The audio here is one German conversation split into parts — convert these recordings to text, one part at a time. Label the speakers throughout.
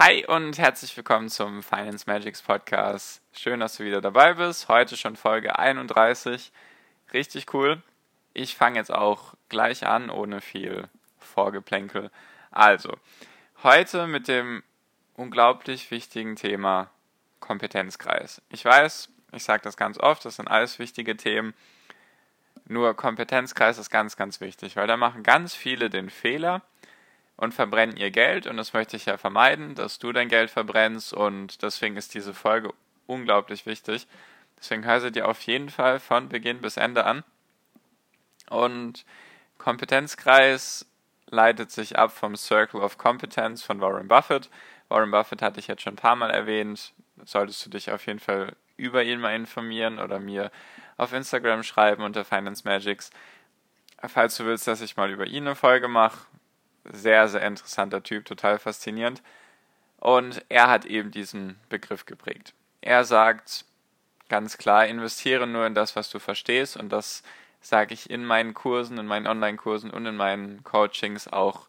Speaker 1: Hi und herzlich willkommen zum Finance Magics Podcast. Schön, dass du wieder dabei bist. Heute schon Folge 31. Richtig cool. Ich fange jetzt auch gleich an, ohne viel Vorgeplänkel. Also, heute mit dem unglaublich wichtigen Thema Kompetenzkreis. Ich weiß, ich sage das ganz oft, das sind alles wichtige Themen. Nur Kompetenzkreis ist ganz, ganz wichtig, weil da machen ganz viele den Fehler, und verbrennen ihr Geld und das möchte ich ja vermeiden, dass du dein Geld verbrennst und deswegen ist diese Folge unglaublich wichtig. Deswegen hör sie dir auf jeden Fall von Beginn bis Ende an. Und Kompetenzkreis leitet sich ab vom Circle of Competence von Warren Buffett. Warren Buffett hatte ich jetzt schon ein paar Mal erwähnt. Solltest du dich auf jeden Fall über ihn mal informieren oder mir auf Instagram schreiben unter Finance Magics. Falls du willst, dass ich mal über ihn eine Folge mache, sehr, sehr interessanter Typ, total faszinierend. Und er hat eben diesen Begriff geprägt. Er sagt ganz klar, investiere nur in das, was du verstehst. Und das sage ich in meinen Kursen, in meinen Online-Kursen und in meinen Coachings auch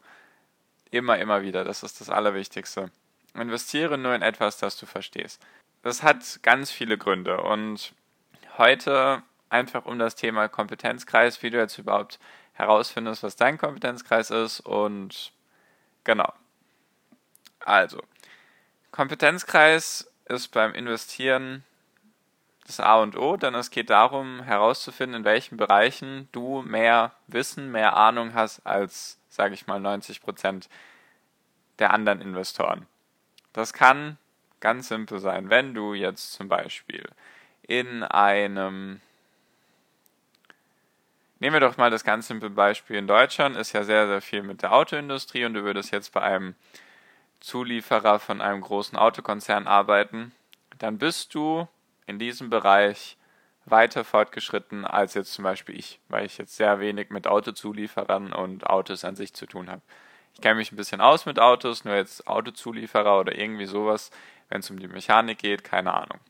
Speaker 1: immer, immer wieder. Das ist das Allerwichtigste. Investiere nur in etwas, das du verstehst. Das hat ganz viele Gründe. Und heute einfach um das Thema Kompetenzkreis, wie du jetzt überhaupt herausfindest, was dein Kompetenzkreis ist und genau. Also, Kompetenzkreis ist beim Investieren das A und O, denn es geht darum herauszufinden, in welchen Bereichen du mehr Wissen, mehr Ahnung hast als, sage ich mal, 90 Prozent der anderen Investoren. Das kann ganz simpel sein, wenn du jetzt zum Beispiel in einem Nehmen wir doch mal das ganz simple Beispiel. In Deutschland ist ja sehr, sehr viel mit der Autoindustrie und du würdest jetzt bei einem Zulieferer von einem großen Autokonzern arbeiten, dann bist du in diesem Bereich weiter fortgeschritten als jetzt zum Beispiel ich, weil ich jetzt sehr wenig mit Autozulieferern und Autos an sich zu tun habe. Ich kenne mich ein bisschen aus mit Autos, nur jetzt Autozulieferer oder irgendwie sowas, wenn es um die Mechanik geht, keine Ahnung.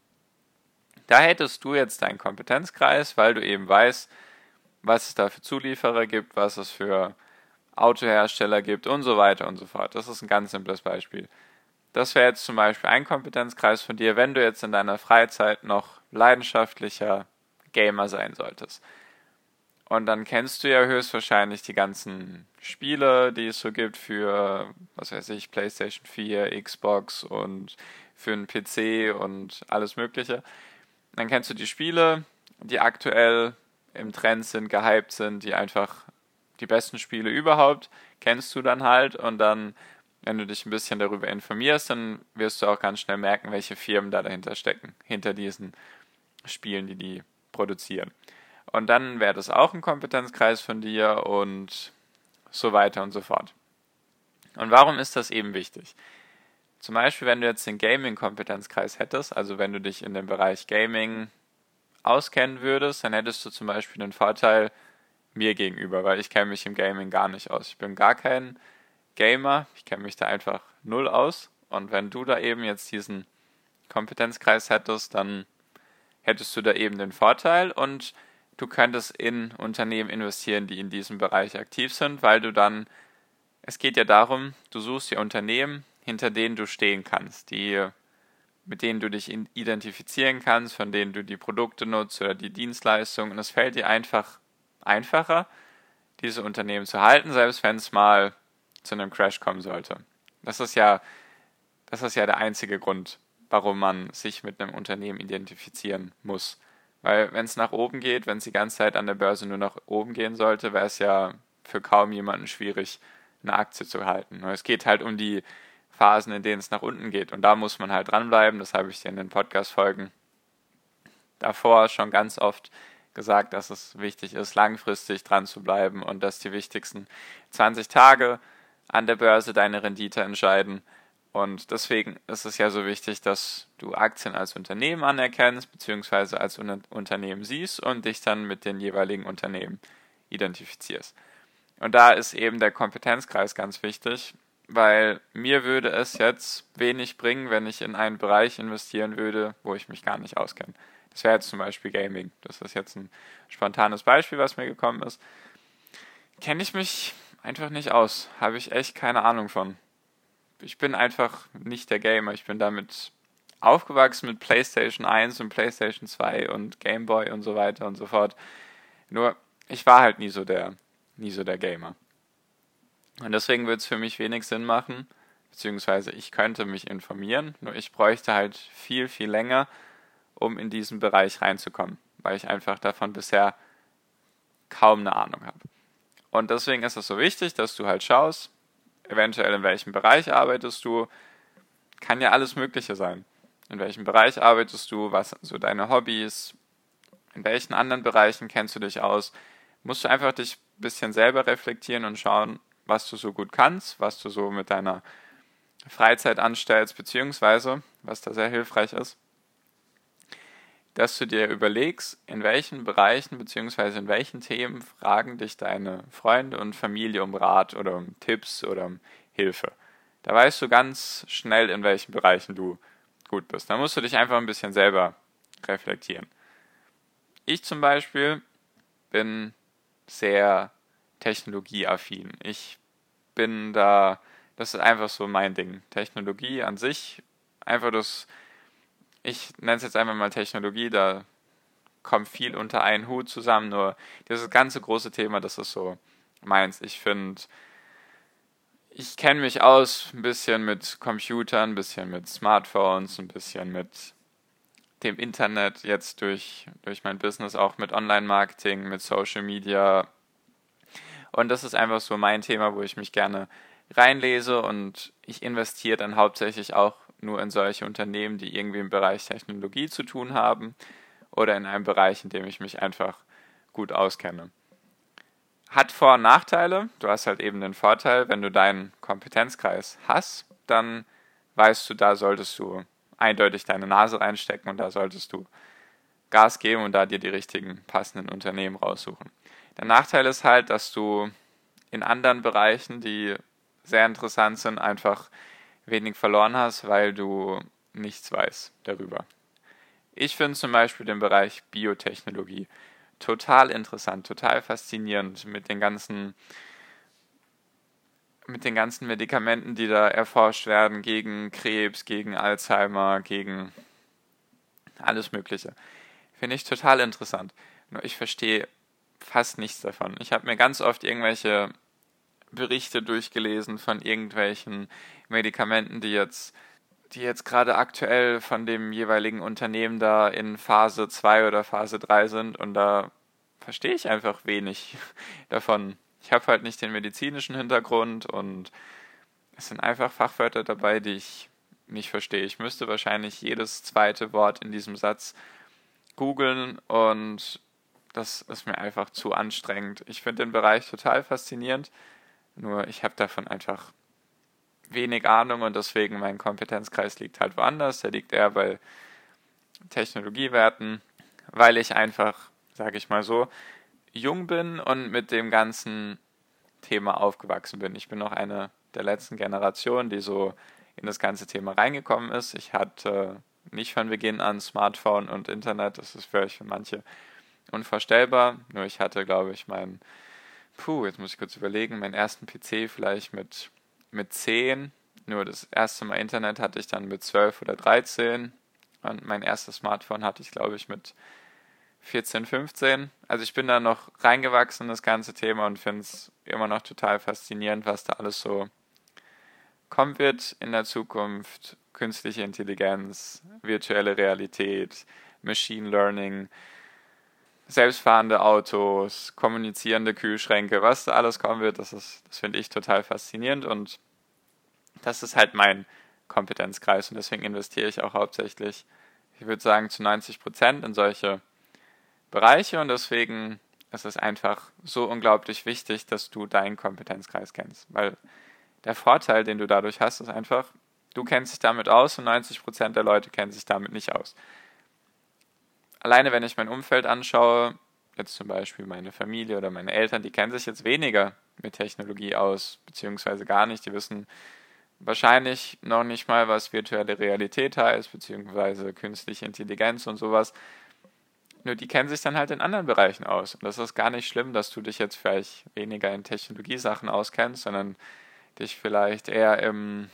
Speaker 1: Da hättest du jetzt deinen Kompetenzkreis, weil du eben weißt, was es da für Zulieferer gibt, was es für Autohersteller gibt und so weiter und so fort. Das ist ein ganz simples Beispiel. Das wäre jetzt zum Beispiel ein Kompetenzkreis von dir, wenn du jetzt in deiner Freizeit noch leidenschaftlicher Gamer sein solltest. Und dann kennst du ja höchstwahrscheinlich die ganzen Spiele, die es so gibt für, was weiß ich, PlayStation 4, Xbox und für einen PC und alles Mögliche. Dann kennst du die Spiele, die aktuell im Trend sind, gehypt sind, die einfach die besten Spiele überhaupt, kennst du dann halt und dann, wenn du dich ein bisschen darüber informierst, dann wirst du auch ganz schnell merken, welche Firmen da dahinter stecken, hinter diesen Spielen, die die produzieren. Und dann wäre das auch ein Kompetenzkreis von dir und so weiter und so fort. Und warum ist das eben wichtig? Zum Beispiel, wenn du jetzt den Gaming-Kompetenzkreis hättest, also wenn du dich in dem Bereich Gaming auskennen würdest, dann hättest du zum Beispiel den Vorteil mir gegenüber, weil ich kenne mich im Gaming gar nicht aus. Ich bin gar kein Gamer, ich kenne mich da einfach null aus. Und wenn du da eben jetzt diesen Kompetenzkreis hättest, dann hättest du da eben den Vorteil und du könntest in Unternehmen investieren, die in diesem Bereich aktiv sind, weil du dann, es geht ja darum, du suchst dir Unternehmen, hinter denen du stehen kannst, die mit denen du dich identifizieren kannst, von denen du die Produkte nutzt oder die Dienstleistungen. Und es fällt dir einfach einfacher, diese Unternehmen zu halten, selbst wenn es mal zu einem Crash kommen sollte. Das ist ja, das ist ja der einzige Grund, warum man sich mit einem Unternehmen identifizieren muss. Weil wenn es nach oben geht, wenn es die ganze Zeit an der Börse nur nach oben gehen sollte, wäre es ja für kaum jemanden schwierig, eine Aktie zu halten. Es geht halt um die Phasen, in denen es nach unten geht. Und da muss man halt dranbleiben. Das habe ich dir in den Podcast-Folgen davor schon ganz oft gesagt, dass es wichtig ist, langfristig dran zu bleiben und dass die wichtigsten 20 Tage an der Börse deine Rendite entscheiden. Und deswegen ist es ja so wichtig, dass du Aktien als Unternehmen anerkennst, beziehungsweise als Un Unternehmen siehst und dich dann mit den jeweiligen Unternehmen identifizierst. Und da ist eben der Kompetenzkreis ganz wichtig, weil mir würde es jetzt wenig bringen, wenn ich in einen Bereich investieren würde, wo ich mich gar nicht auskenne. Das wäre jetzt zum Beispiel Gaming. Das ist jetzt ein spontanes Beispiel, was mir gekommen ist. Kenne ich mich einfach nicht aus. Habe ich echt keine Ahnung von. Ich bin einfach nicht der Gamer. Ich bin damit aufgewachsen mit PlayStation 1 und PlayStation 2 und Game Boy und so weiter und so fort. Nur, ich war halt nie so der, nie so der Gamer. Und deswegen würde es für mich wenig Sinn machen, beziehungsweise ich könnte mich informieren, nur ich bräuchte halt viel, viel länger, um in diesen Bereich reinzukommen, weil ich einfach davon bisher kaum eine Ahnung habe. Und deswegen ist es so wichtig, dass du halt schaust, eventuell in welchem Bereich arbeitest du, kann ja alles Mögliche sein. In welchem Bereich arbeitest du, was sind so deine Hobbys, in welchen anderen Bereichen kennst du dich aus, musst du einfach dich ein bisschen selber reflektieren und schauen, was du so gut kannst, was du so mit deiner Freizeit anstellst, beziehungsweise, was da sehr hilfreich ist, dass du dir überlegst, in welchen Bereichen beziehungsweise in welchen Themen fragen dich deine Freunde und Familie um Rat oder um Tipps oder um Hilfe. Da weißt du ganz schnell, in welchen Bereichen du gut bist. Da musst du dich einfach ein bisschen selber reflektieren. Ich zum Beispiel bin sehr technologieaffin. Ich bin da, das ist einfach so mein Ding. Technologie an sich, einfach das, ich nenne es jetzt einfach mal Technologie, da kommt viel unter einen Hut zusammen, nur dieses ganze große Thema, das ist so meins. Ich finde, ich kenne mich aus ein bisschen mit Computern, ein bisschen mit Smartphones, ein bisschen mit dem Internet, jetzt durch, durch mein Business auch mit Online-Marketing, mit Social Media, und das ist einfach so mein Thema, wo ich mich gerne reinlese und ich investiere dann hauptsächlich auch nur in solche Unternehmen, die irgendwie im Bereich Technologie zu tun haben oder in einem Bereich, in dem ich mich einfach gut auskenne. Hat Vor- und Nachteile. Du hast halt eben den Vorteil, wenn du deinen Kompetenzkreis hast, dann weißt du, da solltest du eindeutig deine Nase reinstecken und da solltest du Gas geben und da dir die richtigen passenden Unternehmen raussuchen. Der Nachteil ist halt, dass du in anderen Bereichen, die sehr interessant sind, einfach wenig verloren hast, weil du nichts weißt darüber. Ich finde zum Beispiel den Bereich Biotechnologie total interessant, total faszinierend mit den ganzen mit den ganzen Medikamenten, die da erforscht werden gegen Krebs, gegen Alzheimer, gegen alles Mögliche. Finde ich total interessant. Nur ich verstehe fast nichts davon. Ich habe mir ganz oft irgendwelche Berichte durchgelesen von irgendwelchen Medikamenten, die jetzt die jetzt gerade aktuell von dem jeweiligen Unternehmen da in Phase 2 oder Phase 3 sind und da verstehe ich einfach wenig davon. Ich habe halt nicht den medizinischen Hintergrund und es sind einfach Fachwörter dabei, die ich nicht verstehe. Ich müsste wahrscheinlich jedes zweite Wort in diesem Satz googeln und das ist mir einfach zu anstrengend. Ich finde den Bereich total faszinierend, nur ich habe davon einfach wenig Ahnung und deswegen mein Kompetenzkreis liegt halt woanders. Der liegt eher bei Technologiewerten, weil ich einfach, sage ich mal so, jung bin und mit dem ganzen Thema aufgewachsen bin. Ich bin noch eine der letzten Generationen, die so in das ganze Thema reingekommen ist. Ich hatte nicht von Beginn an Smartphone und Internet, das ist vielleicht für manche unvorstellbar. Nur ich hatte, glaube ich, meinen, puh, jetzt muss ich kurz überlegen, meinen ersten PC vielleicht mit, mit 10. Nur das erste Mal Internet hatte ich dann mit 12 oder 13. Und mein erstes Smartphone hatte ich, glaube ich, mit 14, 15. Also ich bin da noch reingewachsen in das ganze Thema und finde es immer noch total faszinierend, was da alles so kommen wird in der Zukunft. Künstliche Intelligenz, virtuelle Realität, Machine Learning, selbstfahrende Autos, kommunizierende Kühlschränke, was da alles kommen wird, das ist, das finde ich total faszinierend und das ist halt mein Kompetenzkreis und deswegen investiere ich auch hauptsächlich, ich würde sagen, zu 90 Prozent in solche Bereiche und deswegen ist es einfach so unglaublich wichtig, dass du deinen Kompetenzkreis kennst, weil der Vorteil, den du dadurch hast, ist einfach, Du kennst dich damit aus und 90% der Leute kennen sich damit nicht aus. Alleine wenn ich mein Umfeld anschaue, jetzt zum Beispiel meine Familie oder meine Eltern, die kennen sich jetzt weniger mit Technologie aus, beziehungsweise gar nicht. Die wissen wahrscheinlich noch nicht mal, was virtuelle Realität heißt, beziehungsweise künstliche Intelligenz und sowas. Nur die kennen sich dann halt in anderen Bereichen aus. Und das ist gar nicht schlimm, dass du dich jetzt vielleicht weniger in Technologiesachen auskennst, sondern dich vielleicht eher im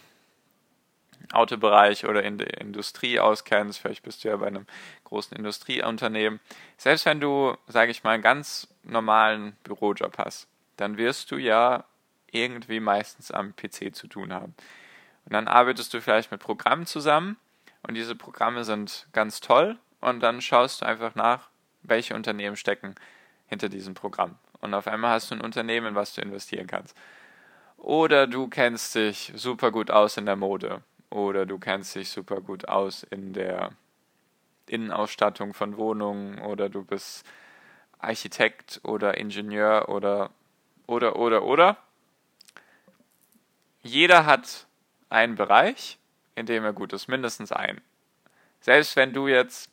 Speaker 1: Autobereich oder in der Industrie auskennst. Vielleicht bist du ja bei einem großen Industrieunternehmen. Selbst wenn du, sage ich mal, einen ganz normalen Bürojob hast, dann wirst du ja irgendwie meistens am PC zu tun haben. Und dann arbeitest du vielleicht mit Programmen zusammen und diese Programme sind ganz toll und dann schaust du einfach nach, welche Unternehmen stecken hinter diesem Programm. Und auf einmal hast du ein Unternehmen, in was du investieren kannst. Oder du kennst dich super gut aus in der Mode. Oder du kennst dich super gut aus in der Innenausstattung von Wohnungen. Oder du bist Architekt oder Ingenieur oder oder oder oder. Jeder hat einen Bereich, in dem er gut ist, mindestens einen. Selbst wenn du jetzt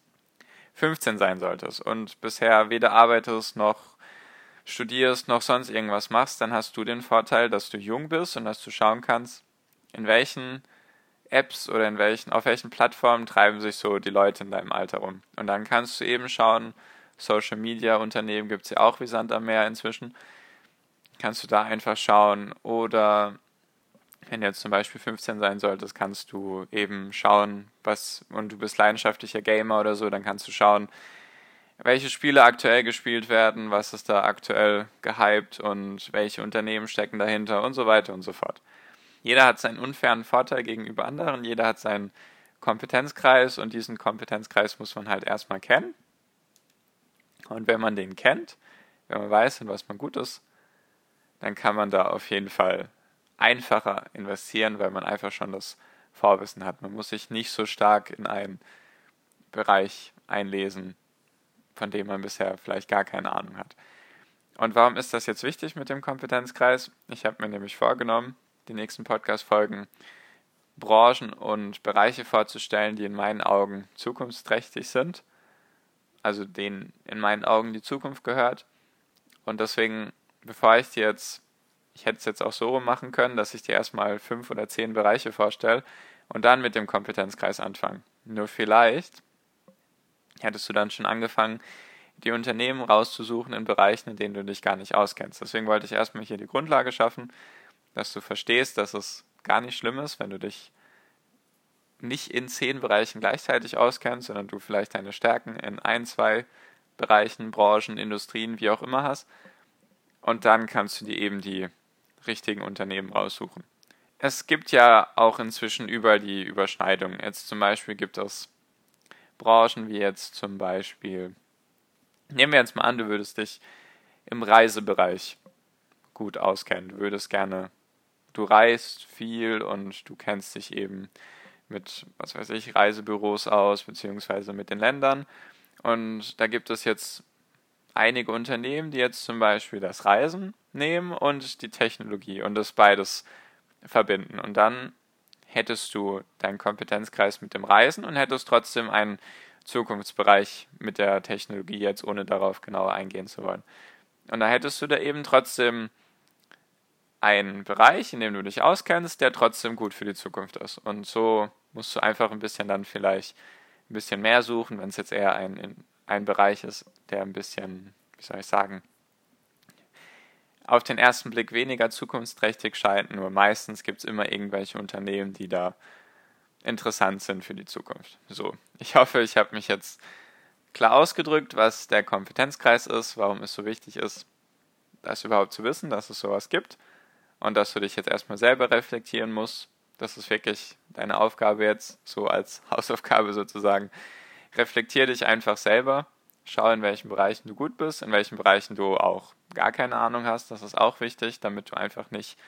Speaker 1: 15 sein solltest und bisher weder arbeitest noch studierst noch sonst irgendwas machst, dann hast du den Vorteil, dass du jung bist und dass du schauen kannst, in welchen Apps oder in welchen, auf welchen Plattformen treiben sich so die Leute in deinem Alter rum. Und dann kannst du eben schauen, Social Media Unternehmen gibt es ja auch wie Sand am Meer inzwischen. Kannst du da einfach schauen oder wenn du jetzt zum Beispiel 15 sein solltest, kannst du eben schauen, was, und du bist leidenschaftlicher Gamer oder so, dann kannst du schauen, welche Spiele aktuell gespielt werden, was ist da aktuell gehypt und welche Unternehmen stecken dahinter und so weiter und so fort. Jeder hat seinen unfairen Vorteil gegenüber anderen, jeder hat seinen Kompetenzkreis und diesen Kompetenzkreis muss man halt erstmal kennen. Und wenn man den kennt, wenn man weiß, in was man gut ist, dann kann man da auf jeden Fall einfacher investieren, weil man einfach schon das Vorwissen hat. Man muss sich nicht so stark in einen Bereich einlesen, von dem man bisher vielleicht gar keine Ahnung hat. Und warum ist das jetzt wichtig mit dem Kompetenzkreis? Ich habe mir nämlich vorgenommen, die nächsten Podcast-Folgen Branchen und Bereiche vorzustellen, die in meinen Augen zukunftsträchtig sind, also denen in meinen Augen die Zukunft gehört. Und deswegen, bevor ich dir jetzt ich hätte es jetzt auch so machen können, dass ich dir erstmal fünf oder zehn Bereiche vorstelle und dann mit dem Kompetenzkreis anfange. Nur vielleicht hättest du dann schon angefangen, die Unternehmen rauszusuchen in Bereichen, in denen du dich gar nicht auskennst. Deswegen wollte ich erstmal hier die Grundlage schaffen, dass du verstehst, dass es gar nicht schlimm ist, wenn du dich nicht in zehn Bereichen gleichzeitig auskennst, sondern du vielleicht deine Stärken in ein, zwei Bereichen, Branchen, Industrien, wie auch immer hast. Und dann kannst du dir eben die richtigen Unternehmen raussuchen. Es gibt ja auch inzwischen überall die Überschneidung. Jetzt zum Beispiel gibt es Branchen wie jetzt zum Beispiel, nehmen wir jetzt mal an, du würdest dich im Reisebereich gut auskennen. Du würdest gerne, du reist viel und du kennst dich eben mit, was weiß ich, Reisebüros aus, beziehungsweise mit den Ländern. Und da gibt es jetzt einige Unternehmen, die jetzt zum Beispiel das Reisen nehmen und die Technologie und das beides verbinden. Und dann hättest du deinen Kompetenzkreis mit dem Reisen und hättest trotzdem einen Zukunftsbereich mit der Technologie, jetzt ohne darauf genauer eingehen zu wollen. Und da hättest du da eben trotzdem einen Bereich, in dem du dich auskennst, der trotzdem gut für die Zukunft ist. Und so musst du einfach ein bisschen dann vielleicht ein bisschen mehr suchen, wenn es jetzt eher ein, ein Bereich ist, der ein bisschen, wie soll ich sagen, auf den ersten Blick weniger zukunftsträchtig scheint, nur meistens gibt es immer irgendwelche Unternehmen, die da interessant sind für die Zukunft. So, ich hoffe, ich habe mich jetzt klar ausgedrückt, was der Kompetenzkreis ist, warum es so wichtig ist, das überhaupt zu wissen, dass es sowas gibt und dass du dich jetzt erstmal selber reflektieren musst. Das ist wirklich deine Aufgabe jetzt, so als Hausaufgabe sozusagen. Reflektier dich einfach selber Schau, in welchen Bereichen du gut bist, in welchen Bereichen du auch gar keine Ahnung hast. Das ist auch wichtig, damit du einfach nicht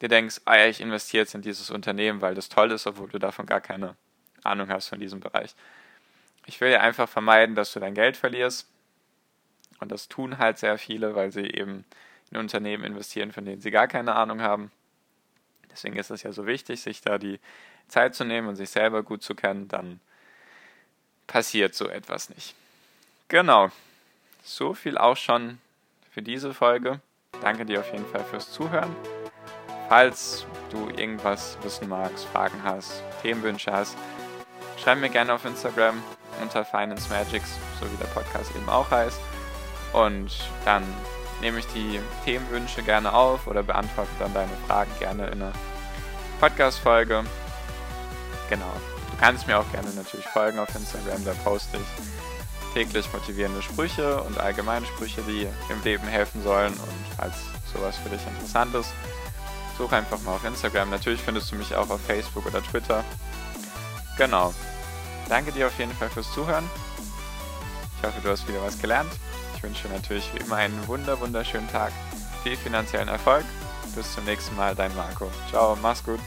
Speaker 1: dir denkst, ah ja, ich investiere jetzt in dieses Unternehmen, weil das toll ist, obwohl du davon gar keine Ahnung hast von diesem Bereich. Ich will ja einfach vermeiden, dass du dein Geld verlierst. Und das tun halt sehr viele, weil sie eben in Unternehmen investieren, von denen sie gar keine Ahnung haben. Deswegen ist es ja so wichtig, sich da die Zeit zu nehmen und sich selber gut zu kennen, dann passiert so etwas nicht. Genau. So viel auch schon für diese Folge. Danke dir auf jeden Fall fürs Zuhören. Falls du irgendwas wissen magst, Fragen hast, Themenwünsche hast, schreib mir gerne auf Instagram unter Finance Magics, so wie der Podcast eben auch heißt. Und dann nehme ich die Themenwünsche gerne auf oder beantworte dann deine Fragen gerne in einer Podcast-Folge. Genau. Du kannst mir auch gerne natürlich folgen auf Instagram, da poste ich täglich motivierende Sprüche und allgemeine Sprüche, die im Leben helfen sollen. Und falls sowas für dich interessant ist, such einfach mal auf Instagram. Natürlich findest du mich auch auf Facebook oder Twitter. Genau. Danke dir auf jeden Fall fürs Zuhören. Ich hoffe, du hast wieder was gelernt. Ich wünsche natürlich wie immer einen wunder wunderschönen Tag, viel finanziellen Erfolg. Bis zum nächsten Mal, dein Marco. Ciao, mach's gut.